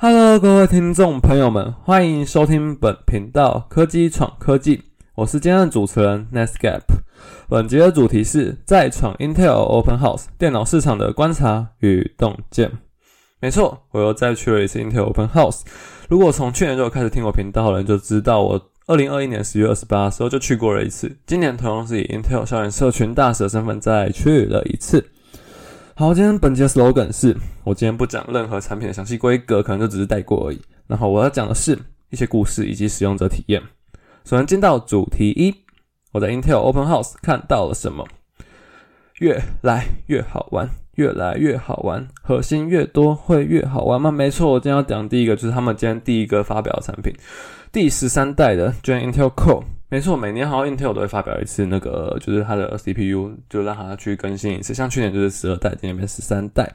Hello，各位听众朋友们，欢迎收听本频道科技闯科技，我是今天的主持人 Nesgap。本节的主题是在闯 Intel Open House 电脑市场的观察与洞见。没错，我又再去了一次 Intel Open House。如果从去年就开始听我频道的人就知道，我二零二一年十月二十八的时候就去过了一次。今年同样是以 Intel 校园社群大使的身份再去了一次。好，今天本节 slogan 是我今天不讲任何产品的详细规格，可能就只是带过而已。然后我要讲的是一些故事以及使用者体验。首先进到主题一，我在 Intel Open House 看到了什么？越来越好玩，越来越好玩，核心越多会越好玩吗？没错，我今天要讲第一个就是他们今天第一个发表的产品，第十三代的就 Intel Core。没错，每年好像 Intel 都会发表一次那个，就是它的 CPU，就让它去更新一次。像去年就是十二代，今年变十三代。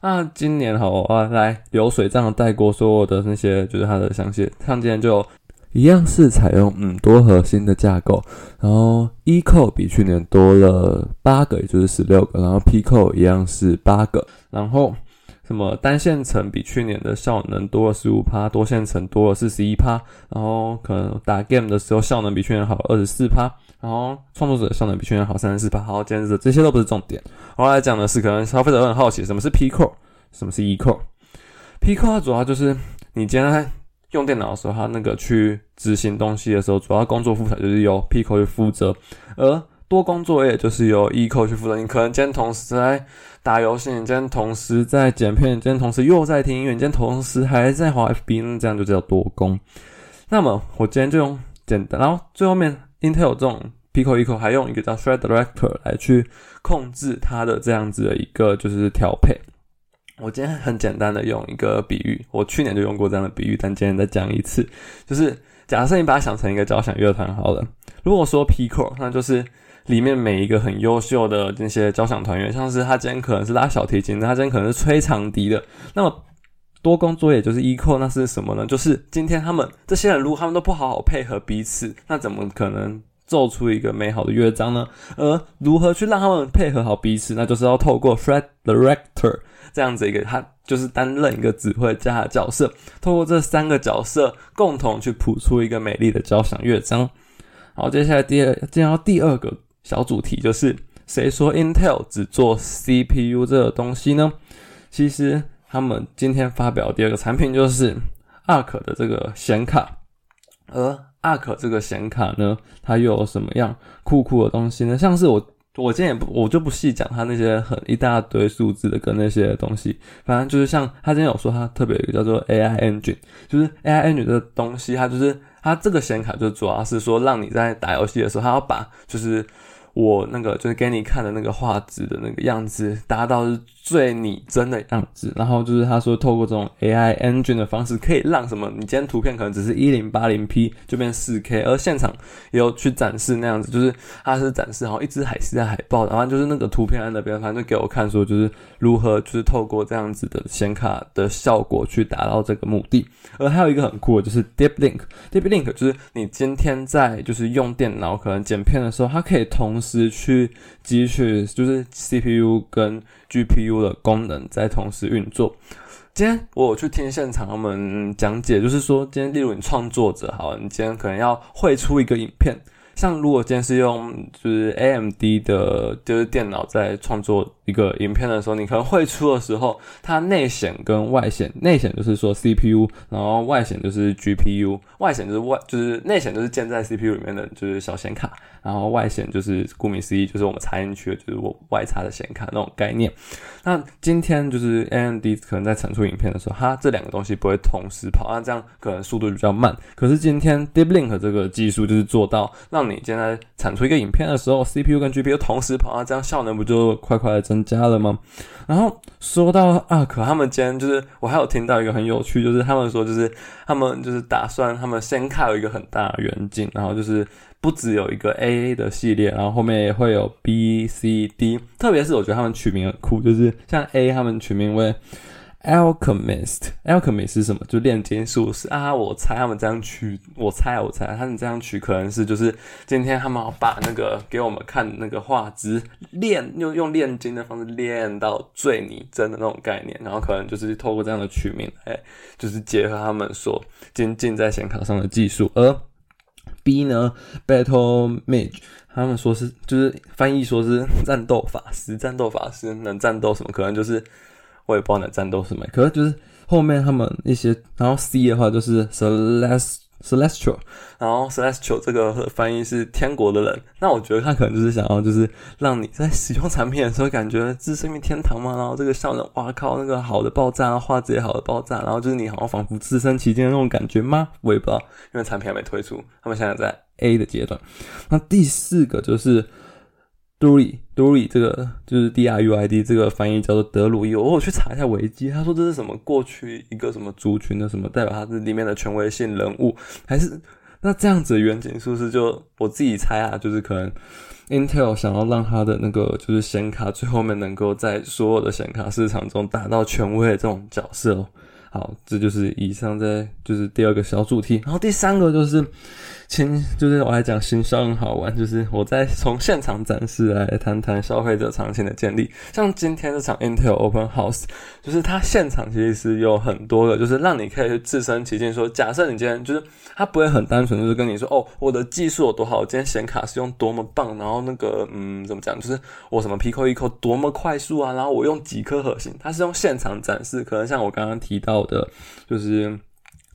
那今年好啊，来流水账带过所有的那些，就是它的详细。像今年就一样是采用嗯多核心的架构，然后 E core 比去年多了八个，也就是十六个，然后 P core 一样是八个，然后。什么单线程比去年的效能多了十五趴，多线程多了四十一趴，然后可能打 game 的时候效能比去年好二十四趴，然后创作者效能比去年好三十四趴。好，接着这些都不是重点，我来讲的是可能消费者很好奇，什么是 P core，什么是 E core？P core 主要就是你今天用电脑的时候，它那个去执行东西的时候，主要工作负载就是由 P core 去负责，而多工作业就是由 E core 去负责。你可能今天同时在打游戏，你今天同时在剪片，你今天同时又在听音乐，你今天同时还在滑 FB，那这样就叫多工。那么我今天就用简单，然后最后面 Intel 这种 Pico Eco 还用一个叫 Thread Director 来去控制它的这样子的一个就是调配。我今天很简单的用一个比喻，我去年就用过这样的比喻，但今天再讲一次，就是假设你把它想成一个交响乐团好了，如果说 Pico，那就是里面每一个很优秀的那些交响团员，像是他今天可能是拉小提琴的，他今天可能是吹长笛的。那么多工作也就是 e q 那是什么呢？就是今天他们这些人如果他们都不好好配合彼此，那怎么可能奏出一个美好的乐章呢？而如何去让他们配合好彼此，那就是要透过 Fred Director 这样子一个，他就是担任一个指挥家的角色，透过这三个角色共同去谱出一个美丽的交响乐章。好，接下来第二进到第二个。小主题就是谁说 Intel 只做 CPU 这个东西呢？其实他们今天发表第二个产品就是 Arc 的这个显卡，而 Arc 这个显卡呢，它又有什么样酷酷的东西呢？像是我我今天也不我就不细讲它那些很一大堆数字的跟那些东西，反正就是像他今天有说它特别有一个叫做 AI Engine，就是 AI Engine 的东西，它就是它这个显卡就主要是说让你在打游戏的时候，它要把就是。我那个就是给你看的那个画质的那个样子，达到最拟真的样子。然后就是他说，透过这种 AI engine 的方式，可以让什么？你今天图片可能只是一零八零 P 就变四 K，而现场也有去展示那样子，就是他是展示好一只海狮在海报，然后就是那个图片在那边，反正就给我看说，就是如何就是透过这样子的显卡的效果去达到这个目的。而还有一个很酷的就是 Deep Link，Deep Link 就是你今天在就是用电脑可能剪片的时候，它可以同。时去汲取，就是 CPU 跟 GPU 的功能在同时运作。今天我去听现场他们讲解，就是说，今天例如你创作者，好，你今天可能要绘出一个影片。像如果今天是用就是 AMD 的，就是电脑在创作一个影片的时候，你可能会出的时候，它内显跟外显，内显就是说 CPU，然后外显就是 GPU，外显就是外就是内显就是建在 CPU 里面的就是小显卡，然后外显就是顾名思义就是我们插进去的就是我外插的显卡那种概念。那今天就是 AMD 可能在产出影片的时候，它这两个东西不会同时跑，那这样可能速度比较慢。可是今天 Deep Link 这个技术就是做到让你现在产出一个影片的时候，CPU 跟 GPU 同时跑，那这样效能不就快快的增加了吗？然后说到啊，可他们今天就是我还有听到一个很有趣，就是他们说就是他们就是打算他们先开有一个很大的远景，然后就是不只有一个 AA 的系列，然后后面也会有 B、C、D，特别是我觉得他们取名很酷，就是像 A 他们取名为。Alchemist，Alchemist 是什么？就炼金术士啊！我猜他们这样取，我猜我猜他们这样取可能是就是今天他们要把那个给我们看那个画质炼，用用炼金的方式炼到最拟真的那种概念，然后可能就是透过这样的取名，哎，就是结合他们所精进在显卡上的技术。而 B 呢，Battle Mage，他们说是就是翻译说是战斗法师，战斗法师能战斗什么？可能就是。我也不知道哪战斗什么，可是就是后面他们一些，然后 C 的话就是 celest celestial，然后 celestial 这个翻译是天国的人，那我觉得他可能就是想要就是让你在使用产品的时候感觉这是生命天堂嘛，然后这个效能，哇靠，那个好的爆炸，画质也好的爆炸，然后就是你好像仿佛置身其间的那种感觉吗？我也不知道，因为产品还没推出，他们现在在 A 的阶段。那第四个就是。Druid，Druid 这个就是 D R U I D 这个翻译叫做德鲁伊。我我去查一下维基，他说这是什么过去一个什么族群的什么代表，他是里面的权威性人物，还是那这样子的远景是不是就我自己猜啊？就是可能 Intel 想要让他的那个就是显卡最后面能够在所有的显卡市场中达到权威的这种角色。好，这就是以上在就是第二个小主题，然后第三个就是。亲，就是我来讲新商好玩，就是我在从现场展示来谈谈消费者场景的建立。像今天这场 Intel Open House，就是它现场其实是有很多的，就是让你可以去置身其境。说假设你今天就是它不会很单纯，就是跟你说哦，我的技术有多好，我今天显卡是用多么棒，然后那个嗯怎么讲，就是我什么 Pico Eco 多么快速啊，然后我用几颗核心，它是用现场展示。可能像我刚刚提到的，就是。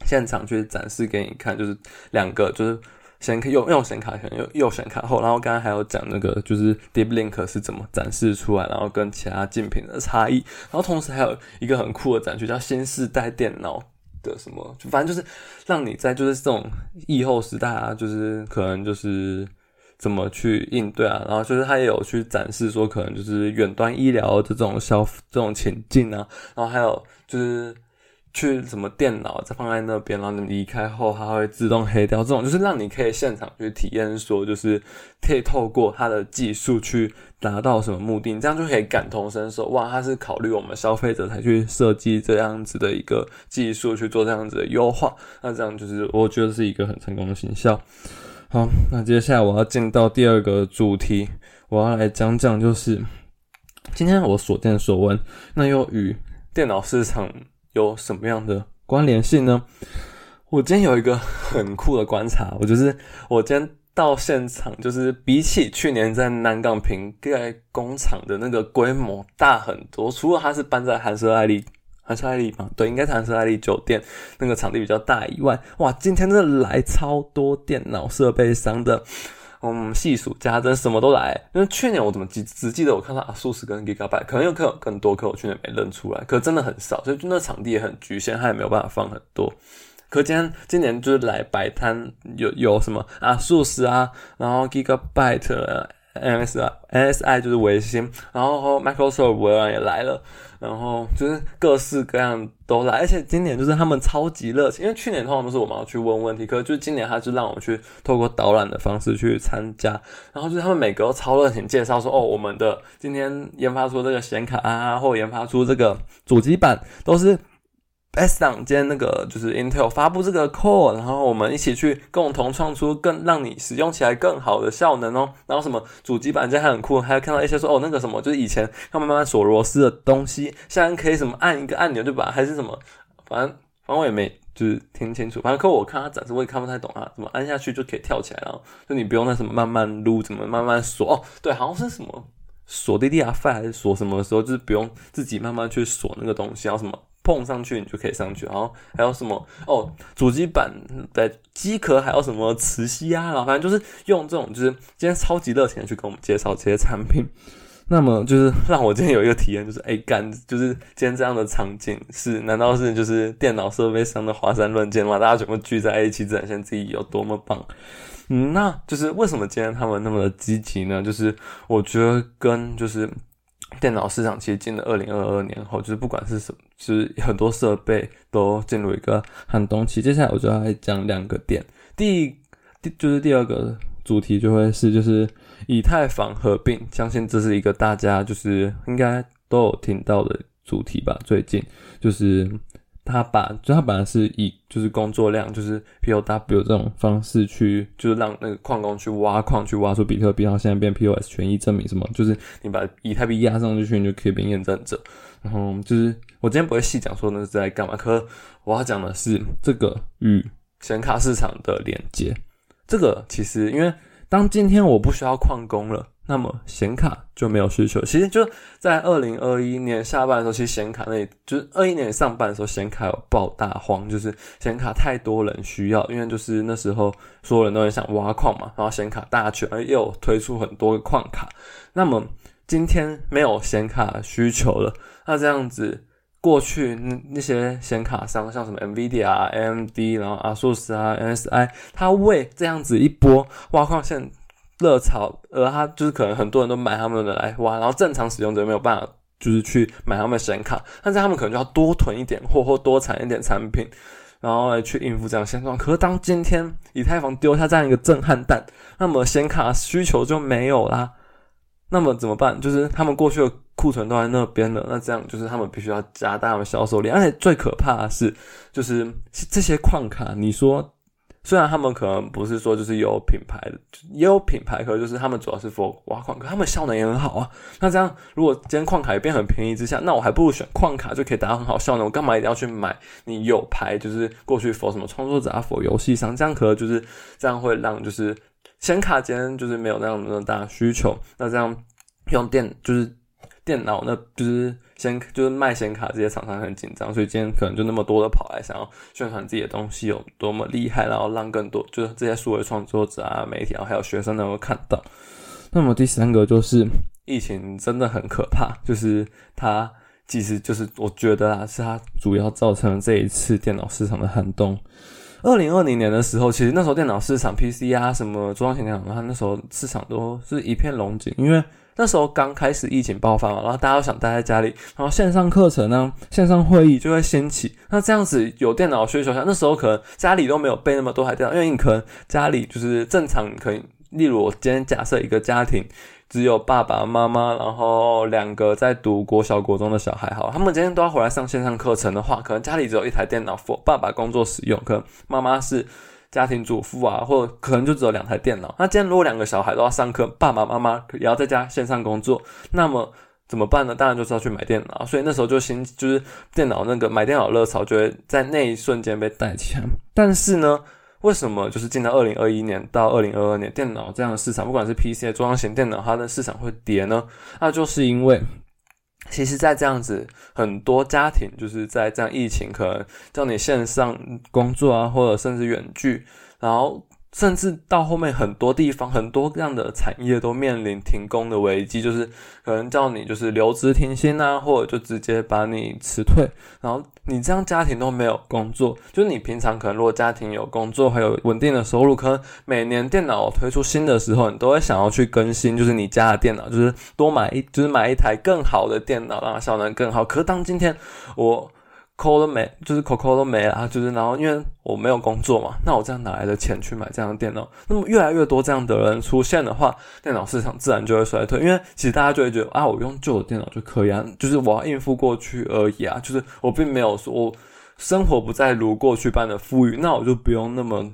现场去展示给你看，就是两个，就是显卡用用显卡前右右显卡后，然后刚刚还有讲那个就是 Deep Link 是怎么展示出来，然后跟其他竞品的差异，然后同时还有一个很酷的展区叫新世代电脑的什么，就反正就是让你在就是这种疫后时代啊，就是可能就是怎么去应对啊，然后就是他也有去展示说可能就是远端医疗的这种消这种情境啊，然后还有就是。去什么电脑再放在那边，然后你离开后它会自动黑掉，这种就是让你可以现场去体验，说就是可以透过它的技术去达到什么目的，你这样就可以感同身受。哇，它是考虑我们消费者才去设计这样子的一个技术去做这样子的优化，那这样就是我觉得是一个很成功的形象。好，那接下来我要进到第二个主题，我要来讲讲就是今天我所见所闻，那又与电脑市场。有什么样的关联性呢？我今天有一个很酷的观察，我就是我今天到现场，就是比起去年在南港瓶盖工厂的那个规模大很多。除了它是搬在韩舍爱丽，韩舍爱丽嘛，对，应该是韩舍爱丽酒店那个场地比较大以外，哇，今天真的来超多电脑设备商的。嗯，细数家珍什么都来，因为去年我怎么记只记得我看到啊数十跟 Gigabyte，可能有可能更多，可我去年没认出来，可真的很少，所以就那场地也很局限，他也没有办法放很多。可今天今年就是来摆摊，有有什么啊数十啊，然后 Gigabyte。啊 S I S I 就是维新，然后 Microsoft 微软也来了，然后就是各式各样都来，而且今年就是他们超级热情，因为去年通常都是我们要去问问题，可是就是今年他就让我去透过导览的方式去参加，然后就是他们每个都超热情介绍说，哦，我们的今天研发出这个显卡啊，或研发出这个主机板都是。S 档间那个就是 Intel 发布这个 Core，然后我们一起去共同创出更让你使用起来更好的效能哦。然后什么主机板件还很酷，还有看到一些说哦那个什么就是以前要慢慢锁螺丝的东西，现在可以什么按一个按钮就把还是什么，反正反正我也没就是听清楚。反正可我看他展示我也看不太懂啊，怎么按下去就可以跳起来了，就你不用那什么慢慢撸，怎么慢慢锁哦。对，好像是什么锁 DDR5 还是锁什么的时候，就是不用自己慢慢去锁那个东西，然后什么。碰上去你就可以上去，然后还有什么哦？主机板的机壳还有什么磁吸啊？然后反正就是用这种，就是今天超级热情的去跟我们介绍这些产品。那么就是让我今天有一个体验，就是哎干，就是今天这样的场景是？难道是就是电脑设备上的华山论剑吗？大家全部聚在一起展现自己有多么棒？嗯，那就是为什么今天他们那么的积极呢？就是我觉得跟就是。电脑市场其实进了二零二二年后，就是不管是什么，就是很多设备都进入一个寒冬期。接下来我就要来讲两个点，第第就是第二个主题就会是就是以太坊合并，相信这是一个大家就是应该都有听到的主题吧。最近就是他把，就他本来是以就是工作量，就是 POW 这种方式去，就是让那个矿工去挖矿，去挖出比特币，然后现在变 POS 权益证明什么，就是你把以太币压上去，你就可以变验证者。然后就是我今天不会细讲说那是在干嘛，可我要讲的是这个与显卡市场的连接。这个其实因为当今天我不需要矿工了。那么显卡就没有需求。其实就在二零二一年下半的时候，其实显卡那里就是二一年上半的时候，显卡有爆大荒，就是显卡太多人需要，因为就是那时候所有人都很想挖矿嘛，然后显卡大全，而又推出很多矿卡。那么今天没有显卡需求了，那这样子过去那那些显卡商，像什么 NVIDIA 啊、AMD，然后阿硕斯啊、NSI，它为这样子一波挖矿线。热潮，而他就是可能很多人都买他们的来挖，然后正常使用者没有办法，就是去买他们的显卡，但是他们可能就要多囤一点货或多产一点产品，然后来去应付这样现状。可是当今天以太坊丢下这样一个震撼弹，那么显卡需求就没有啦，那么怎么办？就是他们过去的库存都在那边了，那这样就是他们必须要加大他们销售量，而且最可怕的是，就是这些矿卡，你说。虽然他们可能不是说就是有品牌的，也有品牌，可就是他们主要是 for 挖矿，可他们效能也很好啊。那这样，如果今天矿卡也变很便宜之下，那我还不如选矿卡就可以达到很好效能。我干嘛一定要去买你有牌？就是过去 for 什么创作者啊，for 游戏商，这样可能就是这样会让就是显卡今天就是没有那样那么大需求。那这样用电就是电脑，那就是。先就是卖显卡这些厂商很紧张，所以今天可能就那么多的跑来想要宣传自己的东西有多么厉害，然后让更多就是这些数位创作者啊、媒体啊还有学生能够看到。那么第三个就是疫情真的很可怕，就是它其实就是我觉得啊，是它主要造成了这一次电脑市场的寒冬。二零二零年的时候，其实那时候电脑市场 PC 啊什么中型电脑，它那时候市场都是一片龙井，因为。那时候刚开始疫情爆发嘛，然后大家都想待在家里，然后线上课程呢、线上会议就会兴起。那这样子有电脑需求下，那时候可能家里都没有备那么多台电脑，因为你可能家里就是正常，可以，例如我今天假设一个家庭只有爸爸妈妈，然后两个在读国小国中的小孩，好，他们今天都要回来上线上课程的话，可能家里只有一台电脑，for 爸爸工作使用，可能妈妈是。家庭主妇啊，或者可能就只有两台电脑。那今天如果两个小孩都要上课，爸爸妈妈也要在家线上工作，那么怎么办呢？当然就是要去买电脑。所以那时候就新就是电脑那个买电脑热潮就会在那一瞬间被带起来。但是呢，为什么就是进到二零二一年到二零二二年，电脑这样的市场，不管是 PC 中央型电脑，它的市场会跌呢？那就是因为。其实，在这样子，很多家庭就是在这样疫情，可能叫你线上工作啊，或者甚至远距，然后。甚至到后面很多地方，很多这样的产业都面临停工的危机，就是可能叫你就是留职停薪啊，或者就直接把你辞退。然后你这样家庭都没有工作，就是你平常可能如果家庭有工作，还有稳定的收入，可能每年电脑推出新的时候，你都会想要去更新，就是你家的电脑，就是多买一，就是买一台更好的电脑，让它效能更好。可是当今天我。扣都没，就是扣扣都没了，就是然后因为我没有工作嘛，那我这样哪来的钱去买这样的电脑？那么越来越多这样的人出现的话，电脑市场自然就会衰退。因为其实大家就会觉得啊，我用旧的电脑就可以啊，就是我要应付过去而已啊，就是我并没有说我生活不再如过去般的富裕，那我就不用那么。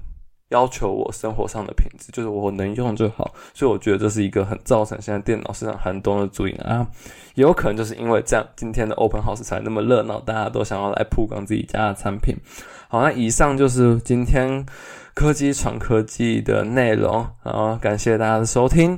要求我生活上的品质，就是我能用就好，所以我觉得这是一个很造成现在电脑市场寒冬的主因啊，也有可能就是因为这样，今天的 Open House 才那么热闹，大家都想要来曝光自己家的产品。好，那以上就是今天科技闯科技的内容，然后感谢大家的收听。